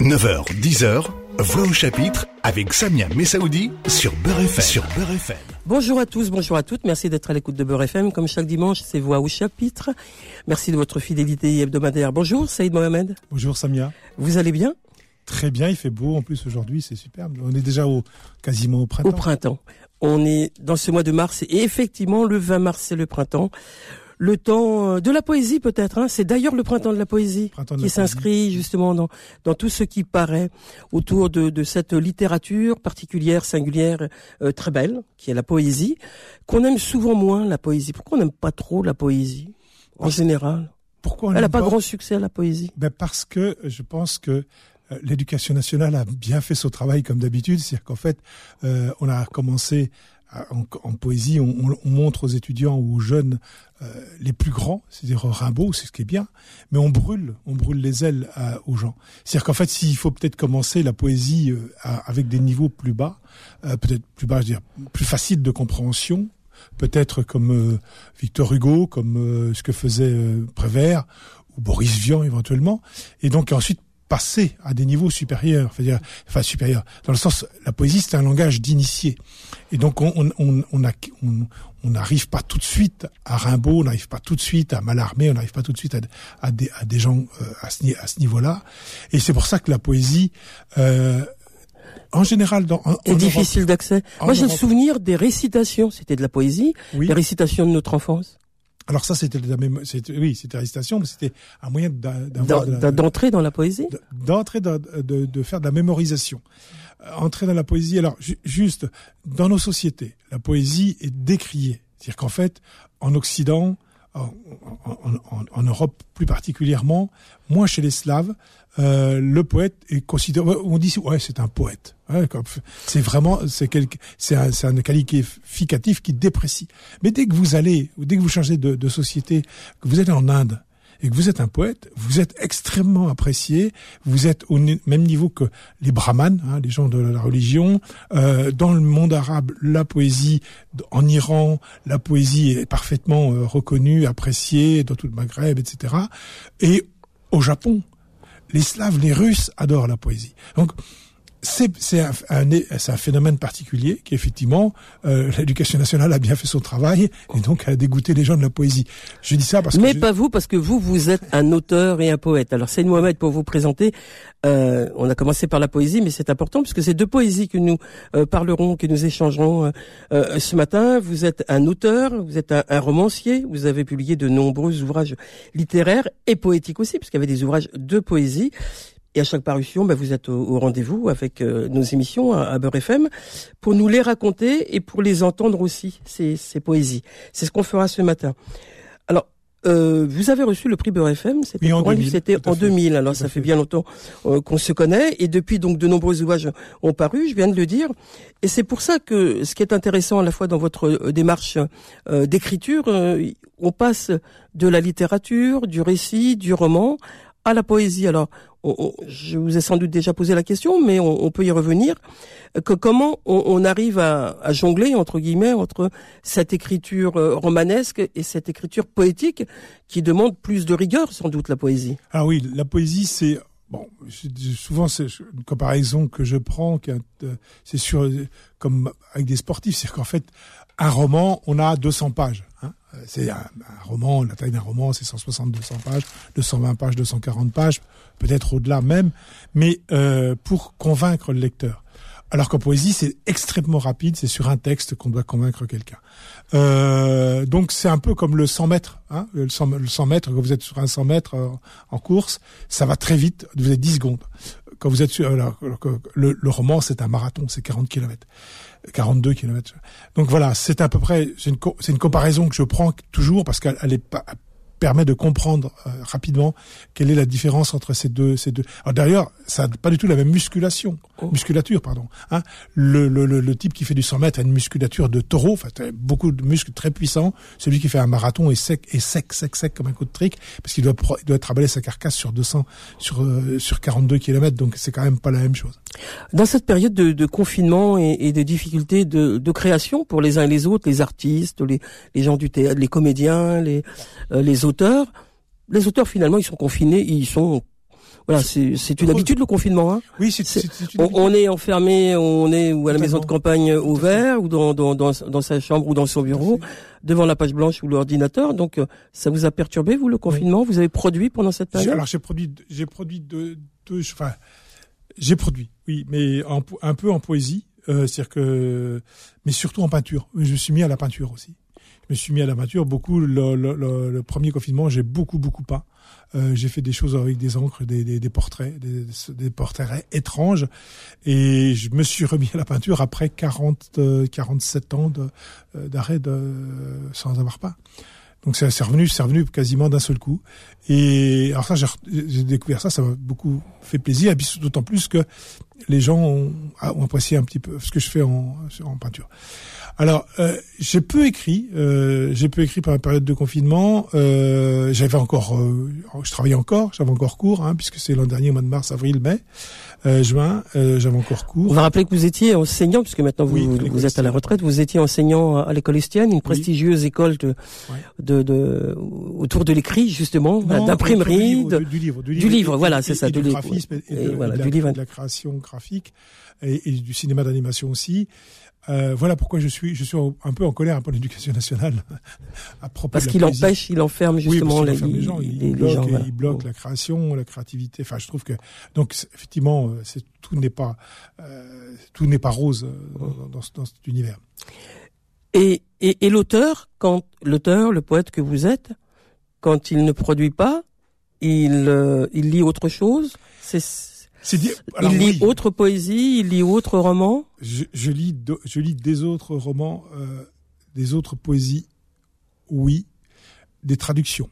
9h, 10h, Voix au chapitre avec Samia Messaoudi sur Beurre FM. Sur Beurre FM. Bonjour à tous, bonjour à toutes. Merci d'être à l'écoute de Beurre FM. Comme chaque dimanche, c'est Voix au chapitre. Merci de votre fidélité hebdomadaire. Bonjour Saïd Mohamed. Bonjour Samia. Vous allez bien? Très bien, il fait beau en plus aujourd'hui, c'est superbe. On est déjà au, quasiment au printemps. Au printemps. On est dans ce mois de mars et effectivement le 20 mars c'est le printemps le temps euh, de la poésie peut-être. Hein. C'est d'ailleurs le printemps de la poésie qui s'inscrit justement dans, dans tout ce qui paraît autour de, de cette littérature particulière, singulière, euh, très belle, qui est la poésie, qu'on aime souvent moins la poésie. Pourquoi on n'aime pas trop la poésie en général? Pourquoi Elle n'a pas, grand succès la poésie. Ben parce que je pense que euh, l'éducation nationale a bien fait son travail comme d'habitude, c'est-à-dire qu'en fait, on a commencé en, poésie, on, montre aux étudiants ou aux jeunes euh, les plus grands, c'est-à-dire Rimbaud, c'est ce qui est bien, mais on brûle, on brûle les ailes euh, aux gens. C'est-à-dire qu'en fait, s'il faut peut-être commencer la poésie euh, avec des niveaux plus bas, peut-être plus bas, je veux dire, plus facile de compréhension, peut-être comme Victor Hugo, comme ce que faisait Prévert ou Boris Vian éventuellement, et donc ensuite passer à des niveaux supérieurs, enfin, enfin supérieurs, dans le sens, la poésie c'est un langage d'initié, et donc on on on on n'arrive pas tout de suite à Rimbaud, on n'arrive pas tout de suite à Mallarmé, on n'arrive pas tout de suite à, à, des, à des gens euh, à ce, à ce niveau-là, et c'est pour ça que la poésie euh, en général, dans, est difficile d'accès. Moi, j'ai le souvenir des récitations. C'était de la poésie, oui. des récitations de notre enfance. Alors ça, c'était la même, oui, c'était récitation, mais c'était un moyen d'entrer dans la poésie, d'entrer de, de, de, faire de la mémorisation, euh, entrer dans la poésie. Alors juste dans nos sociétés, la poésie est décriée, c'est-à-dire qu'en fait, en Occident, en, en, en, Europe plus particulièrement, moins chez les Slaves, euh, le poète est considéré. On dit ouais, c'est un poète. c'est vraiment c'est c'est un, un qualificatif qui déprécie. Mais dès que vous allez, dès que vous changez de, de société, que vous êtes en Inde, et que vous êtes un poète, vous êtes extrêmement apprécié, vous êtes au même niveau que les brahmanes, hein, les gens de la religion. Euh, dans le monde arabe, la poésie, en Iran, la poésie est parfaitement euh, reconnue, appréciée, dans tout le Maghreb, etc. Et au Japon, les Slaves, les Russes adorent la poésie. Donc, c'est un, un, un, phénomène particulier qui effectivement euh, l'éducation nationale a bien fait son travail et donc a dégoûté les gens de la poésie. Je dis ça parce que mais pas vous parce que vous vous êtes un auteur et un poète. Alors c'est Mohamed pour vous présenter. Euh, on a commencé par la poésie, mais c'est important puisque c'est de poésie que nous euh, parlerons, que nous échangerons euh, ce matin. Vous êtes un auteur, vous êtes un, un, romancier, vous avez publié de nombreux ouvrages littéraires et poétiques aussi, puisqu'il y avait des ouvrages de poésie. Et à chaque parution, ben, vous êtes au, rendez-vous avec euh, nos émissions à, à Beurre FM pour nous les raconter et pour les entendre aussi, ces, ces poésies. C'est ce qu'on fera ce matin. Alors, euh, vous avez reçu le prix Beurre FM, c'était en 2000. C'était en 2000, alors ça fait, bien longtemps euh, qu'on se connaît, et depuis donc de nombreux ouvrages ont paru, je viens de le dire, et c'est pour ça que ce qui est intéressant à la fois dans votre euh, démarche d'écriture, on passe de la littérature, du récit, du roman, à la poésie. Alors, je vous ai sans doute déjà posé la question, mais on, peut y revenir. Que comment on, arrive à, jongler entre guillemets entre cette écriture euh, romanesque et cette écriture poétique qui demande plus de rigueur, sans doute la poésie? Ah oui, la poésie, c'est bon. Souvent, c'est une comparaison que je prends, euh, c'est sur comme avec des sportifs, c'est qu'en fait, un roman, on a 200 pages. Hein c'est un, roman, la taille d'un roman, c'est 160-200 pages, 220 pages, 240 pages, peut-être au-delà même, mais euh, pour convaincre le lecteur. Alors qu'en poésie, c'est extrêmement rapide, c'est sur un texte qu'on doit convaincre quelqu'un. Euh, donc c'est un peu comme le 100 mètres. Hein, le, 100, le 100 mètres, quand vous êtes sur un 100 mètres euh, en course, ça va très vite, vous avez 10 secondes. Quand vous êtes sur... Alors, le, le roman, c'est un marathon, c'est 40 kilomètres. 42 km. Donc voilà, c'est à peu près, c'est une, c'est une comparaison que je prends toujours parce qu'elle est pas, permet de comprendre euh, rapidement quelle est la différence entre ces deux ces deux. Alors d'ailleurs, ça n'a pas du tout la même musculation, oh. musculature pardon. Hein le, le, le, type qui fait du 100 mètres a une musculature de taureau, enfin beaucoup de muscles très puissants. Celui qui fait un marathon est sec est sec sec sec comme un coup de trick parce qu'il doit il doit travailler sa carcasse sur 200 sur euh, sur 42 km donc c'est quand même pas la même chose. Dans cette période de, de confinement et, et, de difficultés de, de création pour les uns et les autres, les artistes, les, les gens du théâtre, les comédiens, les, euh, les autres auteurs, les auteurs finalement, ils sont confinés, ils sont voilà, c'est une habitude le confinement. Hein. Oui, c'est On, on est enfermé, on est ou à la maison de campagne ouvert ou dans, dans dans dans sa chambre ou dans son bureau devant la page blanche ou l'ordinateur. Donc euh, ça vous a perturbé vous le confinement? Vous avez produit pendant cette période? Alors j'ai produit, j'ai produit deux, deux, enfin, j'ai produit, oui, mais en un peu en poésie, euh, c'est-à-dire que, mais surtout en peinture. Je me suis mis à la peinture aussi. Je me suis mis à la peinture beaucoup. Le, le, le- le premier confinement, j'ai beaucoup beaucoup peint. Euh, j'ai fait des choses avec des encres, des, des, des portraits, des, des portraits étranges, et je me suis remis à la peinture après 40, euh, 47 ans de- euh, d'arrêt sans avoir peint. Donc c'est revenu, c'est revenu quasiment d'un seul coup. Et alors ça, j'ai découvert ça, ça m'a beaucoup fait plaisir. Et puis d'autant plus que les gens ont, ont apprécié un petit peu ce que je fais en, en peinture. Alors euh, j'ai peu écrit, euh, j'ai peu écrit pendant la période de confinement. Euh, j'avais encore, euh, je travaillais encore, j'avais encore cours, hein, puisque c'est l'an dernier, au mois de mars, avril, mai, euh, juin, euh, j'avais encore cours. On va rappeler que vous étiez enseignant, puisque maintenant vous, Oui, vous êtes à la retraite, vous étiez enseignant à l'école Estienne, une prestigieuse école de, de, de autour de l'écrit justement, d'imprimerie, du de- livre, du livre, du du livre, et- voilà, c'est ça, et du du livre, graphisme et, Et de, voilà, de la, du livre. de la création graphique et du cinéma d'animation aussi. Euh, voilà pourquoi je suis, je suis un peu en colère pour l'éducation nationale à propos parce qu'il empêche, il enferme justement les, enferme les gens, il les- les bloque, gens, voilà. il bloque la création, la créativité. Enfin, je trouve que donc effectivement, euh, c'est tout n'est pas euh, tout n'est pas rose euh, dans, dans, ce- dans cet univers. Et, et, et l'auteur, quand l'auteur, le poète que vous êtes, quand il ne produit pas, il, euh, il lit autre chose. C'est dit. alors il lit oui, autre poésie, il lit autre roman? je, je lis de- je lis des autres romans, euh, des autres poésies, oui, des traductions.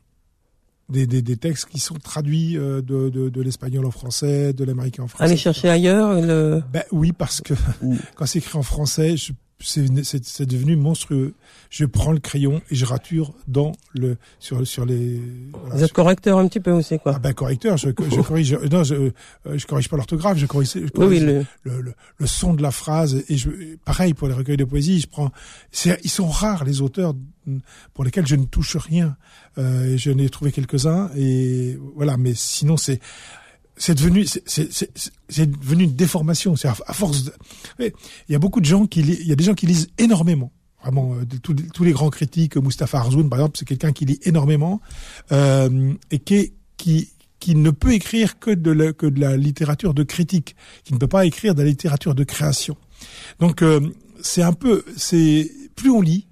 Des, des, des textes qui sont traduits euh, de, de, de l'espagnol en français, de l'américain en français. Allez chercher ailleurs. Le... Ben oui, parce que quand c'est écrit en français, je- c'est c'est- c'est devenu monstrueux. Je prends le crayon et je rature dans le sur sur les. voilà, Vous êtes sur- correcteur un petit peu aussi, quoi. ah ben correcteur, je, je corrige. Non, je, euh, je corrige pas l'orthographe, je corrige, je oui, corrige le, le, le, le son de la phrase. Et je, pareil pour les recueils de poésie, je prends. c'est- Ils sont rares les auteurs pour lesquels je ne touche rien. Euh, je n'ai trouvé quelques-uns et voilà. Mais sinon, c'est c'est devenu c'est c'est c'est- c'est devenu une déformation. C'est à, à force. De, il y a beaucoup de gens qui il y a des gens qui lisent énormément. Vraiment, euh, de- tous, les- tous les grands critiques, Mustapha Arzoun par exemple, c'est quelqu'un qui lit énormément euh, et qui qui qui ne peut écrire que de la, que de la littérature de critique, qui ne peut pas écrire de la littérature de création. Donc euh, c'est un peu, c'est plus on lit,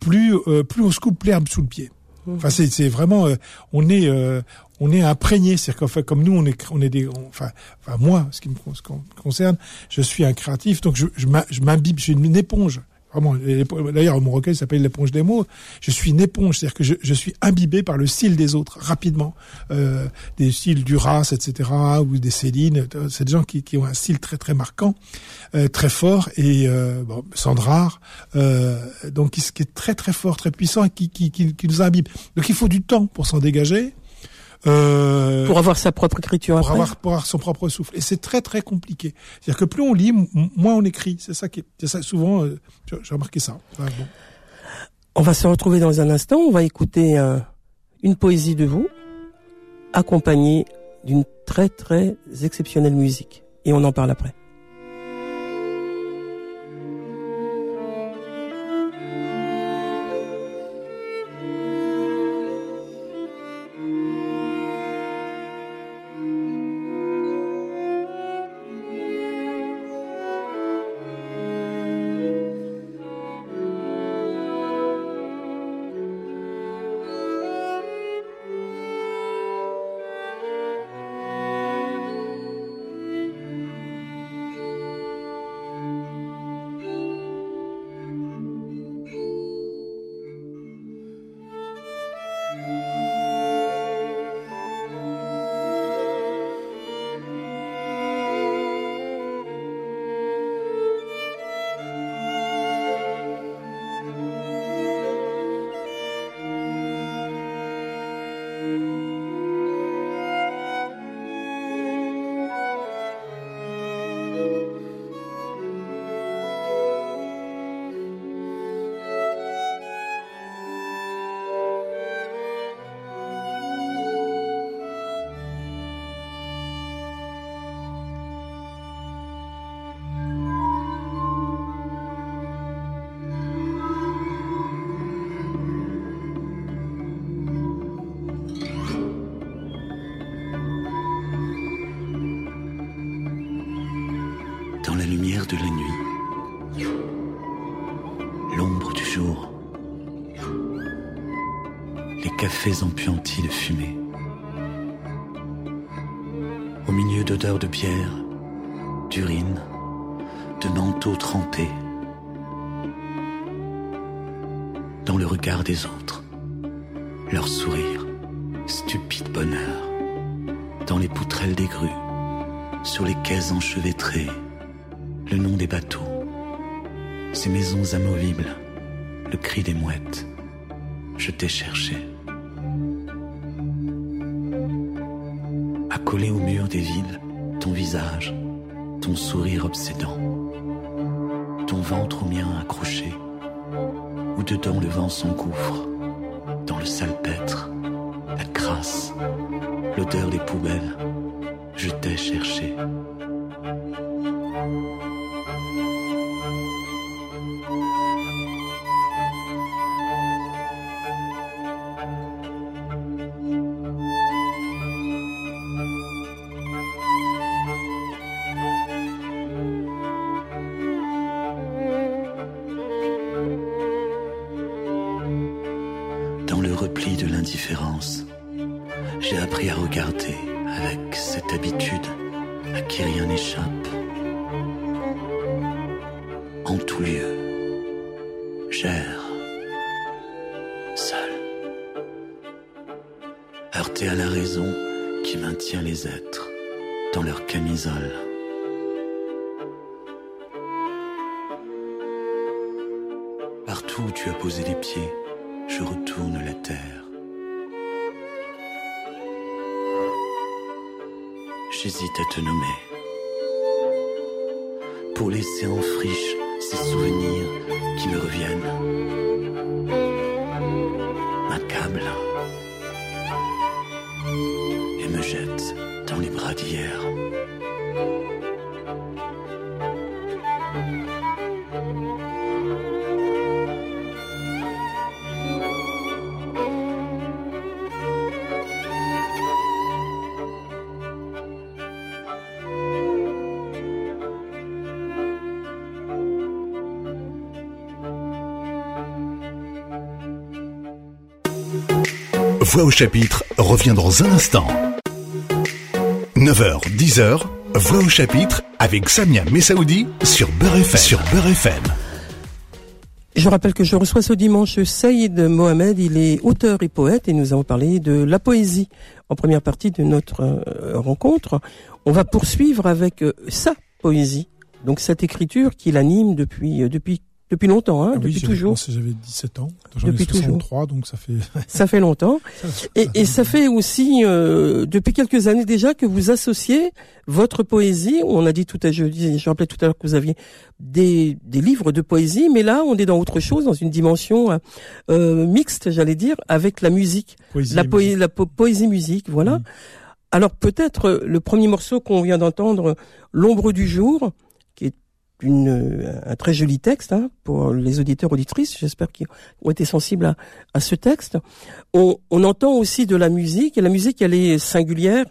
plus euh, plus on se coupe l'herbe sous le pied. Enfin c'est c'est vraiment, euh, on est euh, on est imprégné, c'est-à-dire qu'en fait comme nous on est on est des, enfin enfin moi ce qui me concerne, je suis un créatif donc je je m'im- je m'imbibe, je suis une éponge. Vraiment, d'ailleurs mon recueil s'appelle l'éponge des mots. Je suis une éponge, c'est-à-dire que je, je suis imbibé par le style des autres rapidement, euh, des styles Duras, etc. ou des Céline. C'est des gens qui, qui ont un style très très marquant, euh, très fort et euh, bon, euh, donc qui, qui est très très fort, très puissant et qui, qui, qui nous imbibe. Donc il faut du temps pour s'en dégager. Euh, pour avoir sa propre écriture pour après. avoir, pour avoir son propre souffle. Et c'est très très compliqué. C'est-à-dire que plus on lit, moins on écrit. C'est ça qui est, c'est ça souvent. euh, j'ai remarqué ça. Enfin, bon. On va se retrouver dans un instant. On va écouter un- une poésie de vous, accompagnée d'une très très exceptionnelle musique. Et on en parle après. Cafés empuantis de fumée, au milieu d'odeurs de bière, d'urine, de manteaux trempés, dans le regard des autres, leur sourire, stupide bonheur, dans les poutrelles des grues, sur les quais enchevêtrés, le nom des bateaux, ces maisons amovibles, le cri des mouettes. Je t'ai cherché. Accolé au mur des villes, ton visage, ton sourire obsédant, ton ventre au mien accroché, où dedans le vent s'engouffre, dans le salpêtre, la crasse, l'odeur des poubelles, je t'ai cherché. Camisole. Partout où tu as posé les pieds, je retourne la terre. J'hésite à te nommer. Pour laisser en friche ces souvenirs qui me reviennent. M'accablent. Et me jettent dans les bras d'hier. Voix au chapitre revient dans un instant. 9h, 10h, Voix au chapitre avec Samia Messaoudi sur Beurre FM. Sur Beurre FM. Je rappelle que je reçois ce dimanche Saïd Mohamed, il est auteur et poète et nous avons parlé de la poésie en première partie de notre euh, rencontre. On va poursuivre avec euh, sa poésie, donc cette écriture qui l'anime depuis euh, depuis depuis longtemps, hein, Ah oui, depuis toujours. J'avais 17 ans. J'en ai Depuis toujours. 63, donc ça fait. Ça fait longtemps. ça- Et, et ça fait aussi euh, depuis quelques années déjà que vous associez votre poésie. On a dit tout à je, dis- je rappelais tout à l'heure que vous aviez des, des livres de poésie, mais là on est dans autre chose, dans une dimension euh, euh, mixte, j'allais dire, avec la musique, Poésie la, et poé- musique. la po- poésie musique, voilà. Mm. Alors peut-être euh, le premier morceau qu'on vient d'entendre, l'ombre du jour, une, euh, un très joli texte hein, pour les auditeurs auditrices. J'espère qu'ils ont été sensibles à, à ce texte. On, on entend aussi de la musique et la musique elle est singulière.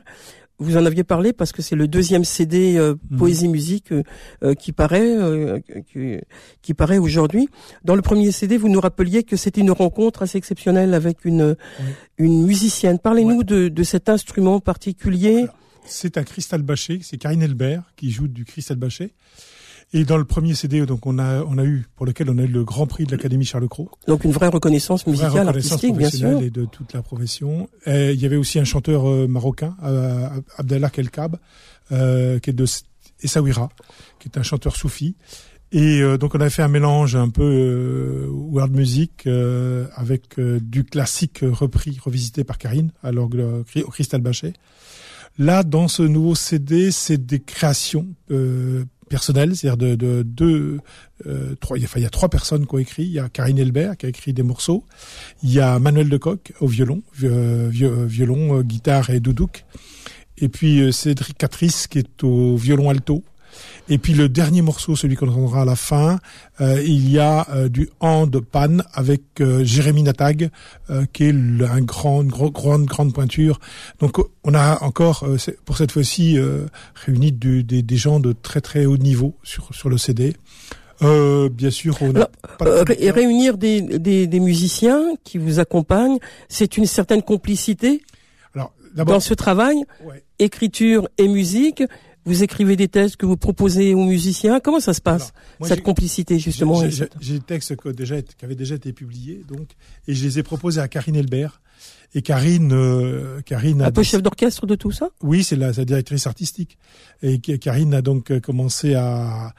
Vous en aviez parlé parce que c'est le deuxième CD euh, Mhm. poésie musique euh, qui paraît euh, qui, qui paraît aujourd'hui. Dans le premier CD, vous nous rappeliez que c'était une rencontre assez exceptionnelle avec une une musicienne. Parlez-nous de, de cet instrument particulier. C'est un cristal bâché, c'est Karine Elbert qui joue du cristal bâché. Et dans le premier CD, donc on a on a eu pour lequel on a eu le Grand Prix de l'Académie Charles Cros, Donc une vraie reconnaissance vraie musicale, reconnaissance artistique, bien sûr. et de toute la profession. Et il y avait aussi un chanteur euh, marocain, euh, Abdallah Kelkab, euh, qui est de Essaouira, qui est un chanteur soufi. Et euh, donc on a fait un mélange un peu euh, world music euh, avec du classique repris, revisité par Karine à l'orgue au cristal bâché. Là, dans ce nouveau CD, c'est des créations personnelles, c'est-à-dire de, de euh, trois. il y a- Enfin, il y a trois personnes qui ont écrit. Il y a Karine Elbert qui a écrit des morceaux. Il y a Manuel Decoq au violon, vi- euh, vi- euh, violon, euh, guitare et doudouk. Et puis euh, Cédric Catrice qui est au violon alto Et puis le dernier morceau, celui qu'on entendra à la fin, euh, il y a euh, du hand pan avec euh, Jérémy Natag, qui est un grand, une grande, grande pointure. Donc on a encore pour cette fois-ci réuni des, des, gens de très très haut niveau sur sur le CD. bien sûr, on a réunir des, des, des musiciens qui vous accompagnent, c'est une certaine complicité. Alors, dans ce travail, écriture et musique, vous écrivez des textes que vous proposez aux musiciens. Comment ça se passe cette complicité justement J'ai des textes qui, déjà, qui avaient déjà été publiés, donc, et je les ai proposés à Karine Elbert. Et Karine, euh, Karine un peu chef d'orchestre de tout ça? Oui, c'est la sa directrice artistique. Et Karine a donc euh, commencé à,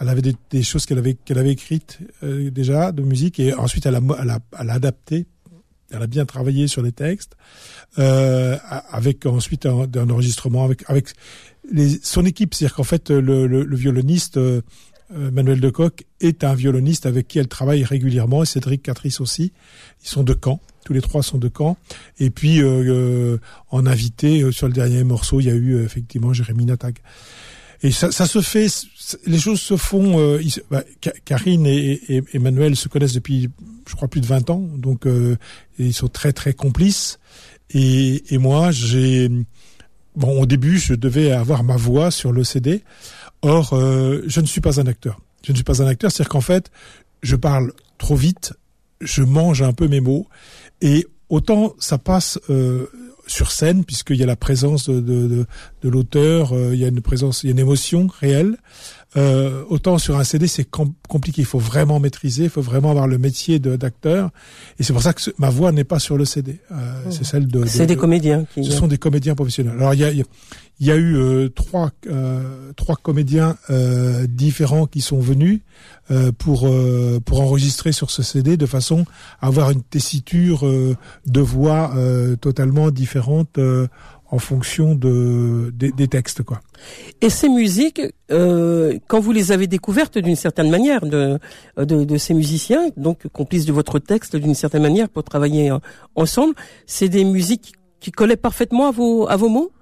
elle avait des, choses qu'elle avait qu'elle avait écrites euh, déjà de musique et ensuite elle a, elle a, elle a adapté elle a bien travaillé sur les textes, euh, avec ensuite un, enregistrement avec avec son équipe, c'est-à-dire qu'en fait le, violoniste euh, euh Manuel Decoq est un violoniste avec qui elle travaille régulièrement, et Cédric Catrice aussi. Ils sont de Caen, tous les trois sont de Caen. Et puis euh, en invité sur le dernier morceau, il y a eu effectivement Jérémy Natag. Et ça, se fait, les choses se font. Euh, bah, Karine et, Emmanuel se connaissent depuis, je crois, plus de 20 ans, donc euh, ils sont très très complices. Et, et moi, j'ai, bon, au début, je devais avoir ma voix sur le CD. Or, euh, je ne suis pas un acteur. Je ne suis pas un acteur, c'est-à-dire qu'en fait, je parle trop vite, je mange un peu mes mots, et autant ça passe. Sur scène puisqu'il y a la présence de, de, de, l'auteur, euh, il y a une présence, il y a une émotion réelle. Euh, autant sur un CD c'est compliqué, il faut vraiment maîtriser, il faut vraiment avoir le métier d'acteur. Et c'est pour ça que ma voix n'est pas sur le CD. Euh, mmh. C'est celle de. C'est des comédiens. Qui... Ce sont des comédiens professionnels. Alors il y a, il y a eu euh, trois euh, trois comédiens euh, différents qui sont venus pour pour enregistrer sur ce CD de façon à avoir une tessiture de voix totalement différente en fonction de, des, textes. Quoi. Et ces musiques, euh, quand vous les avez découvertes d'une certaine manière de, de, de, ces musiciens, donc complices de votre texte d'une certaine manière pour travailler ensemble, c'est des musiques qui collaient parfaitement à vos, à vos mots?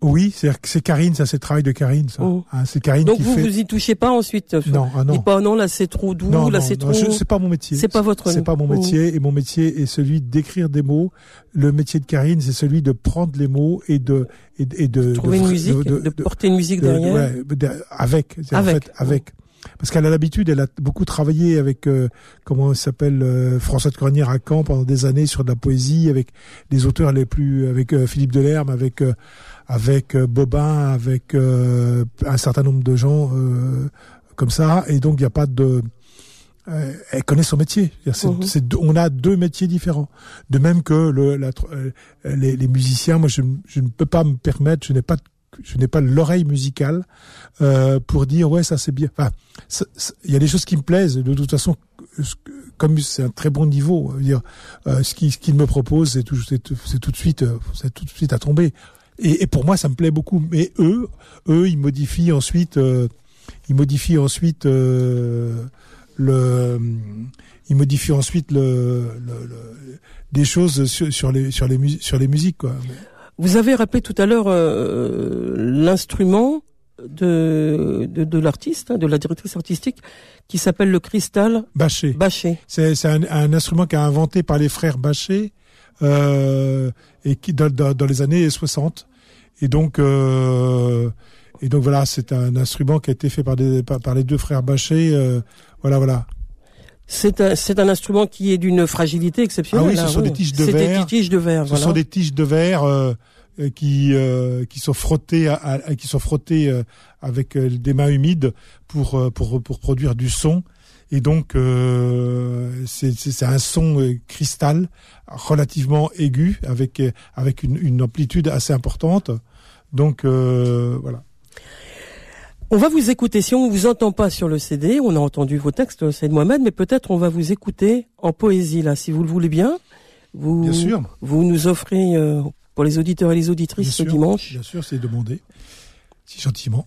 Oui, c'est Karine, ça c'est le travail de Karine, ça. Oh. Hein, c'est Karine Donc qui vous fait... vous y touchez pas ensuite. Non, ah non. Dites pas non là c'est trop doux, là c'est trop. C'est pas mon métier. C'est pas votre. C'est pas mon métier et mon métier est celui d'écrire des mots. Le métier de Karine, c'est celui de prendre les mots et de et, de, trouver une musique, de, porter une musique derrière. Ouais, avec, avec, en fait, avec. Parce qu'elle a l'habitude, elle a beaucoup travaillé avec euh, comment s'appelle euh, François de Cornière à Caen pendant des années sur de la poésie avec les auteurs les plus avec euh, Philippe Delerme, avec avec euh, Bobin, avec euh, un certain nombre de gens euh, comme ça, et donc il n'y a pas de elle connaît son métier. Mhm. on a deux métiers différents. De même que le, la, les, les, musiciens, moi je, je, ne peux pas me permettre, je n'ai pas je n'ai pas l'oreille musicale euh, pour dire ouais ça c'est bien. Enfin, il y a des choses qui me plaisent. De toute façon, comme c'est un très bon niveau, dire euh, ce qui ce qu'il me propose, c'est tout, c'est tout de suite, c'est tout de suite à tomber. Et, et, pour moi, ça me plaît beaucoup. Mais eux, eux, ils modifient ensuite, euh, ils modifient ensuite euh, le, ils modifient ensuite le, le, le des choses sur, sur, les sur les sur les musiques quoi. Vous avez rappelé tout à l'heure euh, l'instrument de, de, de l'artiste, hein, de la directrice artistique, qui s'appelle le cristal Bachet. Bachet. C'est un, un, instrument qui a inventé par les frères Bachet euh, et qui dans, dans, les années 60. Et donc euh, et donc voilà, c'est un instrument qui a été fait par, des, par, les deux frères Bachet. Euh, voilà, voilà. C'est un, c'est un instrument qui est d'une fragilité exceptionnelle. Ah oui, ce hein, sont des tiges de verre. Des tiges de verre. Ce sont des tiges de verre euh, qui euh, qui sont frottées à, qui sont frottées euh, avec euh, des mains humides pour pour pour produire du son. Et donc c'est c'est un son cristal relativement aigu avec avec une, une amplitude assez importante. Donc voilà. On va vous écouter. Si on vous entend pas sur le CD, on a entendu vos textes, Saïd Mohamed, mais peut-être on va vous écouter en poésie là, si vous le voulez bien. Vous, bien sûr. Vous nous offrez euh, pour les auditeurs et les auditrices ce dimanche. Bien sûr, c'est demandé, si gentiment.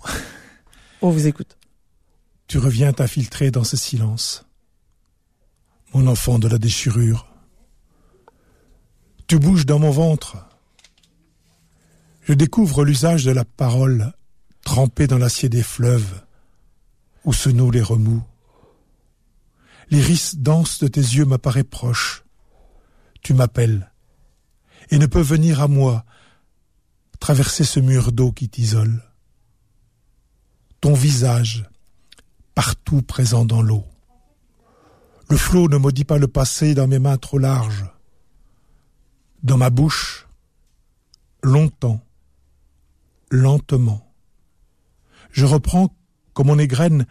On vous écoute. Tu reviens t'infiltrer dans ce silence, mon enfant de la déchirure. Tu bouges dans mon ventre. Je découvre l'usage de la parole trempé dans l'acier des fleuves, où se nouent les remous. L'iris dense de tes yeux m'apparaît proche. Tu m'appelles, et ne peux venir à moi traverser ce mur d'eau qui t'isole. Ton visage, partout présent dans l'eau. Le flot ne maudit pas le passé dans mes mains trop larges. Dans ma bouche, longtemps, lentement. Je reprends, comme on égrène,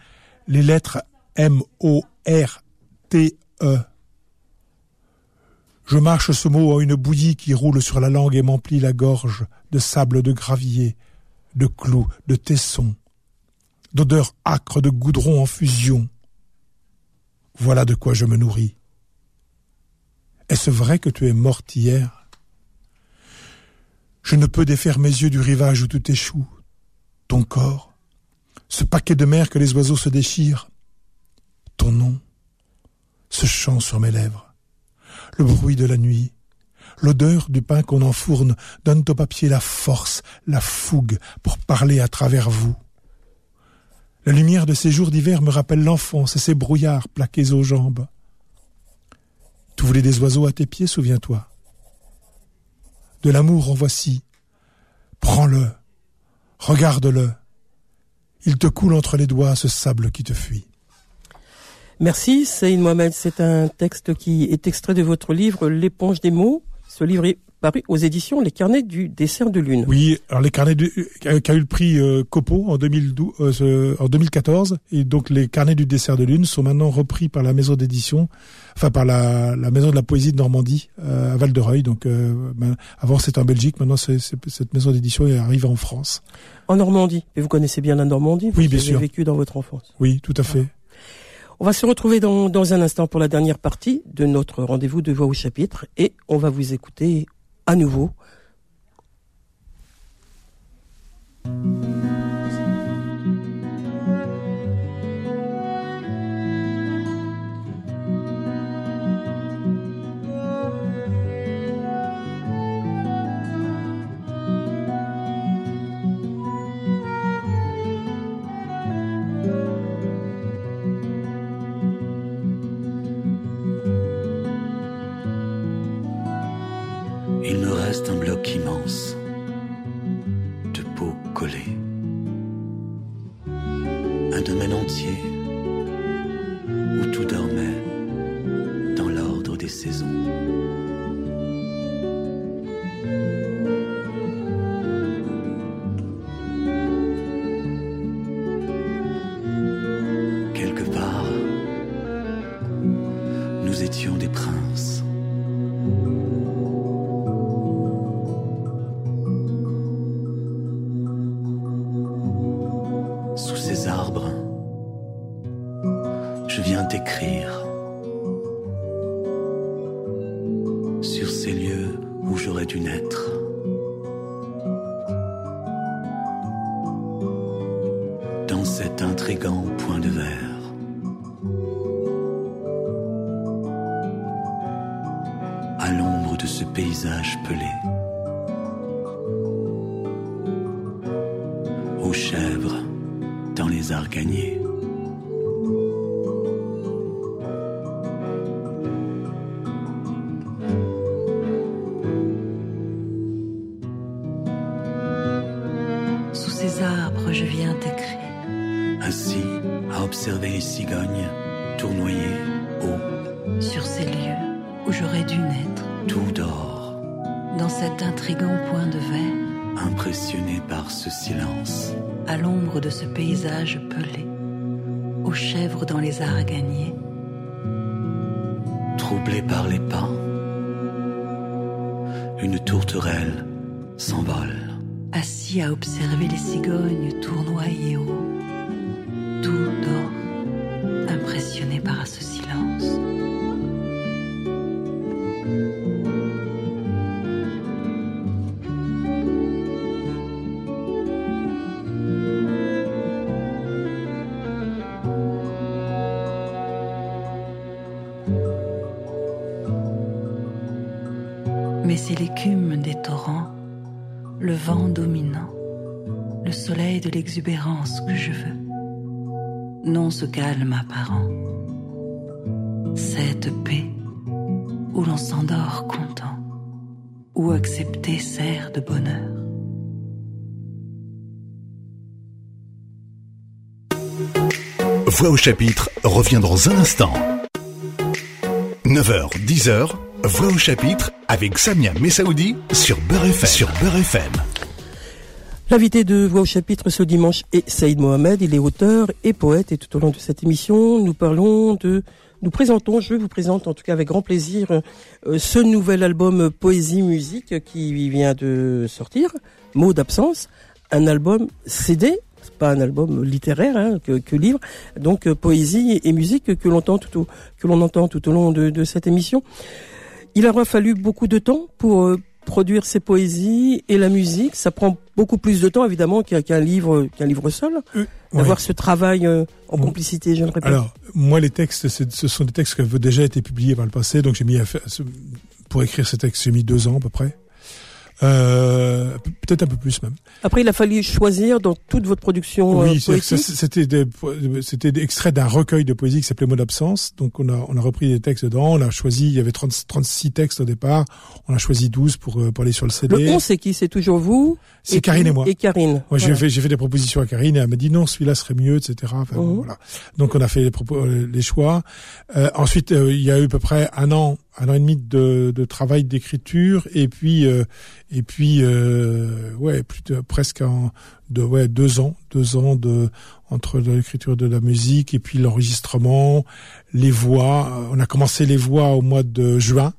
les lettres M, O, R, T, E. Je marche ce mot en une bouillie qui roule sur la langue et m'emplit la gorge de sable de gravier, de clous, de tessons, d'odeurs âcres de goudron en fusion. Voilà de quoi je me nourris. Est-ce vrai que tu es morte hier? Je ne peux défaire mes yeux du rivage où tout échoue, ton corps, ce paquet de mer que les oiseaux se déchirent, ton nom, ce chant sur mes lèvres, le bruit de la nuit, l'odeur du pain qu'on enfourne donne au papier la force, la fougue pour parler à travers vous. La lumière de ces jours d'hiver me rappelle l'enfance et ses brouillards plaqués aux jambes. Tu voulais des oiseaux à tes pieds, souviens-toi. De l'amour en voici. Prends-le. Regarde-le. Il te coule entre les doigts ce sable qui te fuit. Merci, Saïd Mohamed. C'est un texte qui est extrait de votre livre L'éponge des mots. Ce livre est paru aux éditions Les Carnets du dessert de lune. Oui, alors les carnets du, euh, qui a eu le prix euh, Copo en 2012, euh, en 2014, et donc les carnets du dessert de lune sont maintenant repris par la maison d'édition, enfin par la, la maison de la poésie de Normandie euh, à Val de Reuil. Donc ben, avant c'était en Belgique, maintenant c'est, c'est- cette maison d'édition est arrivée en France. En Normandie. Et vous connaissez bien la Normandie? Vous Oui, bien avez sûr. vécu dans votre enfance. Oui, tout à fait. On va se retrouver dans, dans un instant pour la dernière partie de notre rendez-vous de voix au chapitre et on va vous écouter à nouveau. Immense de peau collée. Un domaine entier Arbres, je viens t'écrire. Ainsi, à observer les cigognes tournoyer haut, Sur ces lieux où j'aurais dû naître. tout d'or, Dans cet intrigant point de verre. impressionné par ce silence. À l'ombre de ce paysage pelé. Aux chèvres dans les arganiers. Troublé par les pas, une tourterelle s'envole. Assis à observer les cigognes tournoyer haut. Tout dort. Ce calme apparent, cette paix où l'on s'endort content, où accepter sert de bonheur. Voix au chapitre revient dans un instant. 9h, 10h, Voix au chapitre avec Samia Messaoudi sur Beurre. Sur Beurre FM. L'invité de Voix au chapitre ce dimanche est Saïd Mohamed. Il est auteur et poète et tout au long de cette émission, nous parlons de nous présentons, je vous présente en tout cas avec grand plaisir euh, ce nouvel album Poésie Musique qui vient de sortir, Mot d'absence, un album CD c'est pas un album littéraire hein, que, que, livre, donc euh, poésie et, musique que l'on entend tout au, entend tout au long de, de, cette émission. Il aura fallu beaucoup de temps pour euh, produire ces poésies et la musique. Ça prend beaucoup plus de temps évidemment qu'un qu livre qu'un livre seul. Euh, D'avoir ce travail en complicité, je ne répète. Alors moi les textes, ce sont des textes qui avaient déjà été publiés par le passé, donc j'ai mis à faire, pour écrire ces textes, j'ai mis deux ans à peu près. Euh, peut-être un peu plus même. Après, il a fallu choisir dans toute votre production oui, euh, c'était des, c'était des extraits d'un recueil de poésie qui s'appelait Mot d'absence. Donc on a on a repris des textes dedans. On a choisi, il y avait 30, 36 textes au départ. On a choisi 12 pour euh, pour aller sur le CD. Le 11 c'est qui? C'est toujours vous? C'est Karine et moi. Et Karine. Moi voilà. j'ai fait j'ai fait des propositions à Karine et elle m'a dit non celui-là serait mieux, etc. Enfin, Mhm. voilà. Donc on a fait les, propos, les choix. Euh, ensuite euh, il y a eu à peu près un an un an et demi de, de travail d'écriture et puis euh, et puis euh, ouais plus de, presque en, de ouais deux ans deux ans de entre l'écriture de la musique et puis l'enregistrement les voix. On a commencé les voix au mois de juin.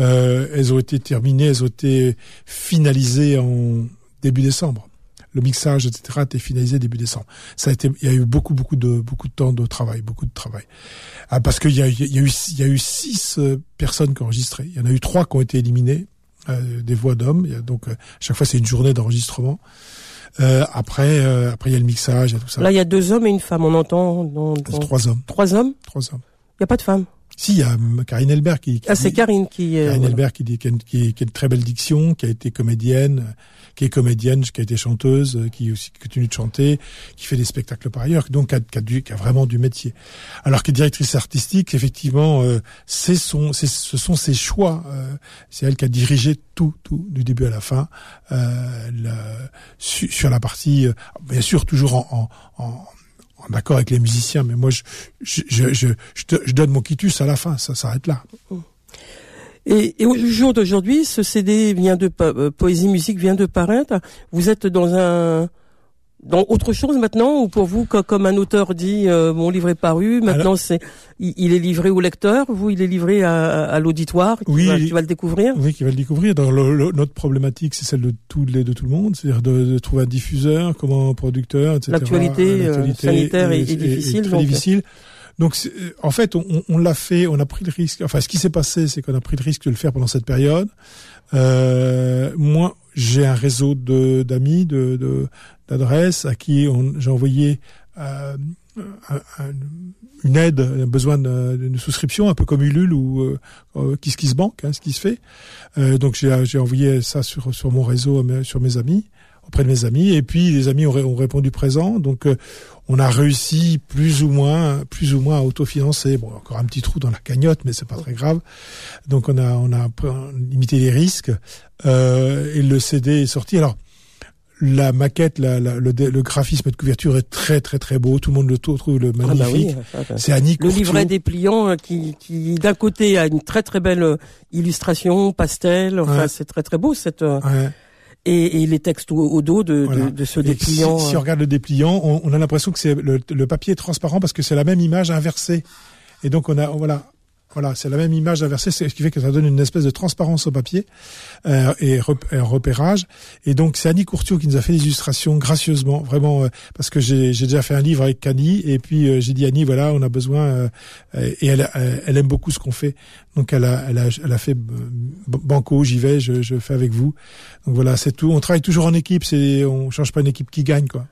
Euh, elles ont été terminées elles ont été finalisées en début décembre le mixage, etc., a été finalisé début décembre. Ça a été, il y a eu beaucoup, beaucoup de, beaucoup de temps de travail, beaucoup de travail. Ah, parce qu'il y a, il y a eu, il y a eu six euh, personnes qui ont enregistré. Il y en a eu trois qui ont été éliminées, euh, des voix d'hommes. Donc, euh, chaque fois, c'est une journée d'enregistrement. Euh, après, euh, après, il y a le mixage et tout ça. Là, il y a deux hommes et une femme. On entend dans, dans... trois hommes. Trois hommes? Trois hommes. Il n'y a pas de femme. Si, il y a Karine Elbert qui. qui ah, c'est Karine qui. Karine voilà. Elbert qui, dit, qui, a, qui, qui a une très belle diction, qui a été comédienne, qui est comédienne, qui a été chanteuse, qui aussi continue de chanter, qui fait des spectacles par ailleurs, donc qui a, qui a, du, qui a vraiment du métier. Alors que directrice artistique, effectivement, euh, c'est son, ce sont ses choix. Euh, c'est elle qui a dirigé tout, tout du début à la fin, euh, la, su, sur la partie, euh, bien sûr toujours en, en, en en accord avec les musiciens, mais moi je je, je, je, donne mon quitus à la fin, ça s'arrête là. Et, et, au jour d'aujourd'hui, ce CD vient de euh, Poésie Musique vient de paraître. Vous êtes dans un dans autre chose maintenant ou pour vous comme un auteur dit euh, mon livre est paru maintenant c'est il, il, est livré au lecteur vous il est livré à, à l'auditoire qui, oui, va, qui va le découvrir? Oui qui va le découvrir. Dans le, le, notre problématique c'est celle de tout de tout le monde c'est-à-dire de, de, trouver un diffuseur comment un producteur etc l'actualité euh, sanitaire est, est, difficile est, très donc... difficile. Donc, en fait, on, on l'a fait, on a pris le risque. Enfin, ce qui s'est passé, c'est qu'on a pris le risque de le faire pendant cette période. Euh, moi, j'ai un réseau de d'amis, de d'adresses à qui j'ai envoyé euh, un, un, une aide, un besoin d'une souscription, un peu comme Ulule ou euh, KissKissBank, hein, ce qui se fait. Euh, donc, j'ai envoyé ça sur mon réseau, sur mes amis auprès de mes amis. Et puis les amis ont, répondu présent. Donc euh, on a réussi plus ou moins plus ou moins à autofinancer. Bon encore un petit trou dans la cagnotte mais c'est pas très grave. Donc on a on a limité les risques. Euh, et le CD est sorti. Alors la maquette, la, la, le, le, graphisme de couverture est très très très beau. Tout le monde le trouve le magnifique. Ah bah oui, c'est Annie Le livret dépliant euh, qui, qui d'un côté a une très très belle euh, illustration pastel. Enfin, ouais. c'est très très beau cette. euh, Ouais. Et, et, les textes au, au dos de, Voilà. de, de ce dépliant. Si, si on regarde le dépliant, on, on a l'impression que c'est le, le papier est transparent parce que c'est la même image inversée. Et donc on a voilà. Voilà, c'est la même image inversée, ce qui fait que ça donne une espèce de transparence au papier euh, et, repérage. Et donc c'est Annie Courtiot qui nous a fait les illustrations gracieusement, vraiment, euh, parce que j'ai déjà fait un livre avec Annie et puis euh, j'ai dit Annie, voilà, on a besoin euh, et elle, elle aime beaucoup ce qu'on fait, donc elle a, elle a, elle a fait euh, banco, j'y vais, je, je fais avec vous. Donc voilà, c'est tout. On travaille toujours en équipe, c'est, on change pas une équipe qui gagne quoi.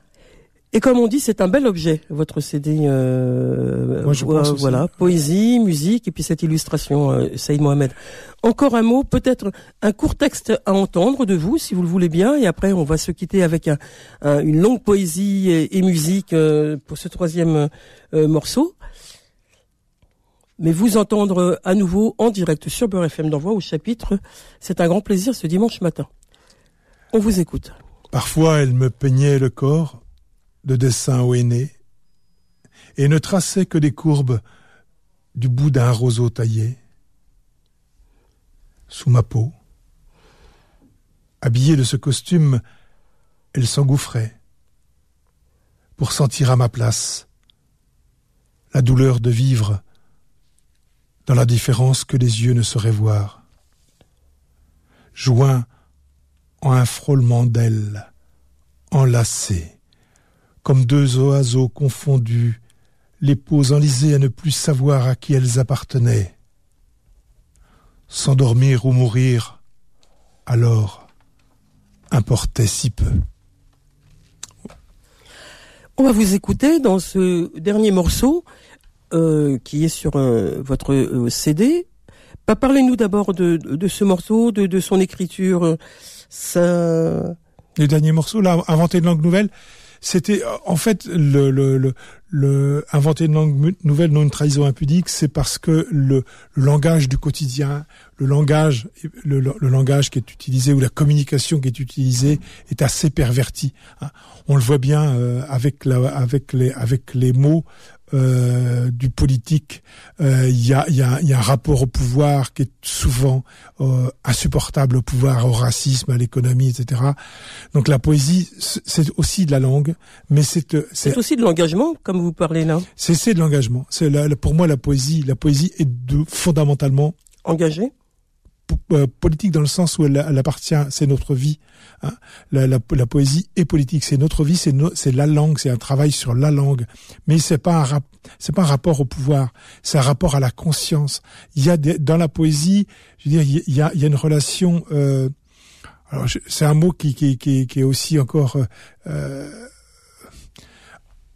Et comme on dit, c'est un bel objet, votre CD. Euh, Moi, je pense euh, aussi. voilà, poésie, musique et puis cette illustration, euh, Saïd Mohamed. Encore un mot, peut-être un court texte à entendre de vous, si vous le voulez bien, et après on va se quitter avec un, un- une longue poésie et, et musique euh, pour ce troisième euh, morceau. Mais vous entendre à nouveau en direct sur Beurre FM d'envoi au chapitre, c'est un grand plaisir ce dimanche matin. On vous écoute. Parfois, elle me peignait le corps de dessins au henné et ne traçait que des courbes du bout d'un roseau taillé. Sous ma peau, habillée de ce costume, elle s'engouffrait pour sentir à ma place la douleur de vivre dans la différence que les yeux ne sauraient voir. Joint en un frôlement d'ailes, enlacées, comme deux oiseaux confondus, les peaux enlisées à ne plus savoir à qui elles appartenaient. S'endormir ou mourir, alors, importait si peu. On va vous écouter dans ce dernier morceau euh, qui est sur euh, votre euh, CD. Bah, Parlez-nous d'abord de, de ce morceau, de, de son écriture. Ça... Les derniers morceaux, là, inventer une langue nouvelle, c'était euh, en fait le, le, le, le inventer une langue nouvelle, non une trahison impudique, c'est parce que le, le langage du quotidien, le langage, le, le- langage qui est utilisé ou la communication qui est utilisée est assez perverti. hein. On le voit bien euh, avec la, avec les avec les mots euh, du politique. Euh, Il y, a, y, a, y a un rapport au pouvoir qui est souvent euh, insupportable au pouvoir, au racisme, à l'économie, etc. Donc la poésie, c'est aussi de la langue, mais c'est euh, c'est C'est aussi de l'engagement, comme vous parlez là. c'est c'est de l'engagement. C'est pour moi la poésie. La poésie est de, fondamentalement Engagé po- euh, politique dans le sens où elle, elle appartient, c'est notre vie. hein. La, la, la poésie est politique, c'est notre vie, c'est no- la langue, c'est un travail sur la langue. Mais c'est pas un rap, c'est pas un rapport au pouvoir, c'est un rapport à la conscience. Il y a des, dans la poésie, je veux dire, il y a, il y a une relation. Euh, alors c'est un mot qui, qui, qui, qui est aussi encore euh, euh,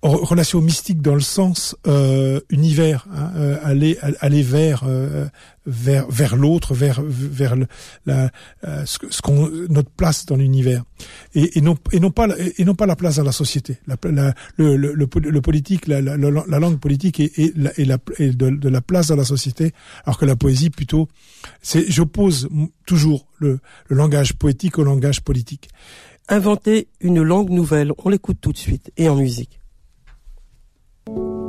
relation mystique dans le sens euh, univers, hein, euh, aller aller vers euh, vers vers l'autre, vers vers le, la euh, ce, qu'on notre place dans l'univers et, et non et non pas et non pas la place dans la société. La, la- le, le, le, pol- le politique, la, la, la- la langue politique est, est, la, de, de la place dans la société, alors que la poésie plutôt. C'est j'oppose toujours le, le langage poétique au langage politique. Inventer une langue nouvelle. On l'écoute tout de suite et en musique. you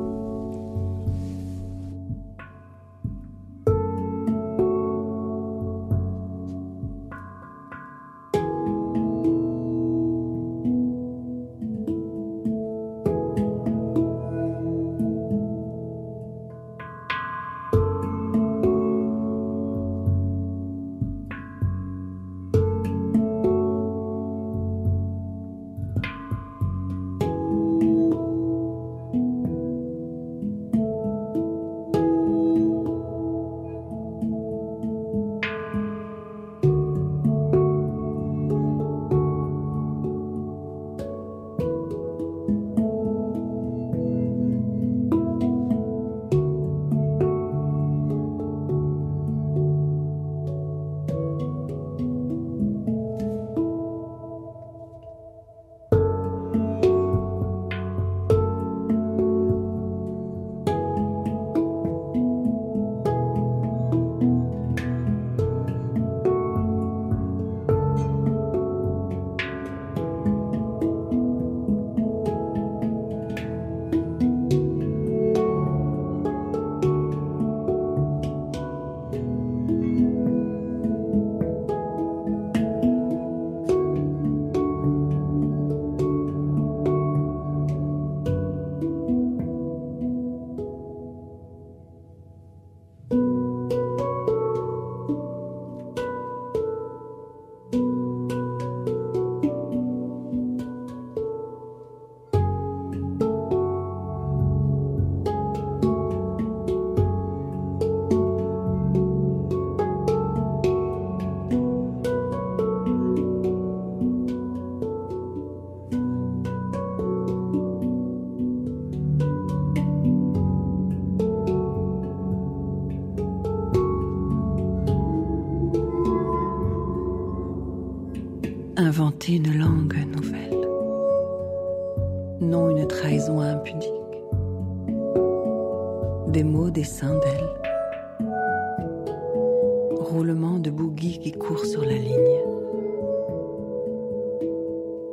inventer une langue nouvelle, non une trahison impudique, des mots, des d'elle, roulement de bougie qui court sur la ligne.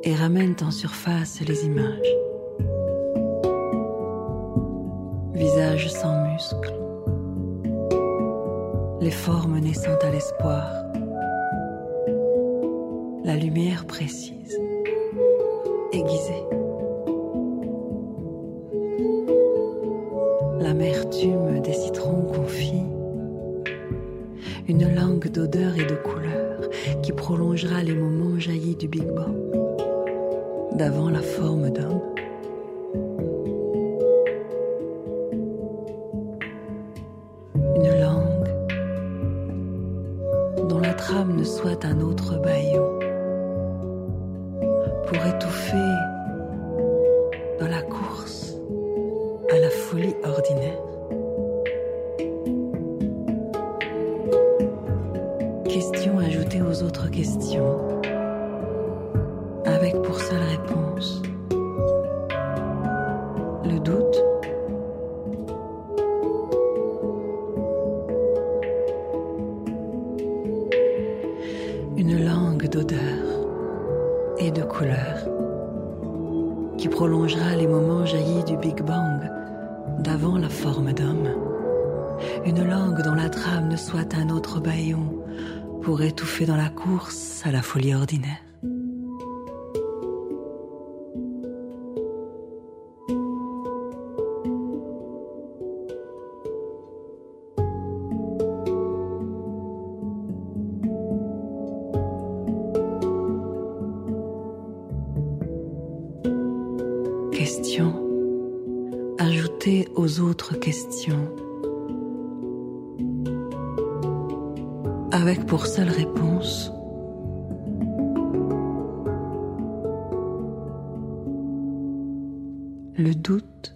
Et ramènent en surface les images. Visage sans muscles, les formes naissant à l'espoir, folie ordinaire. Le doute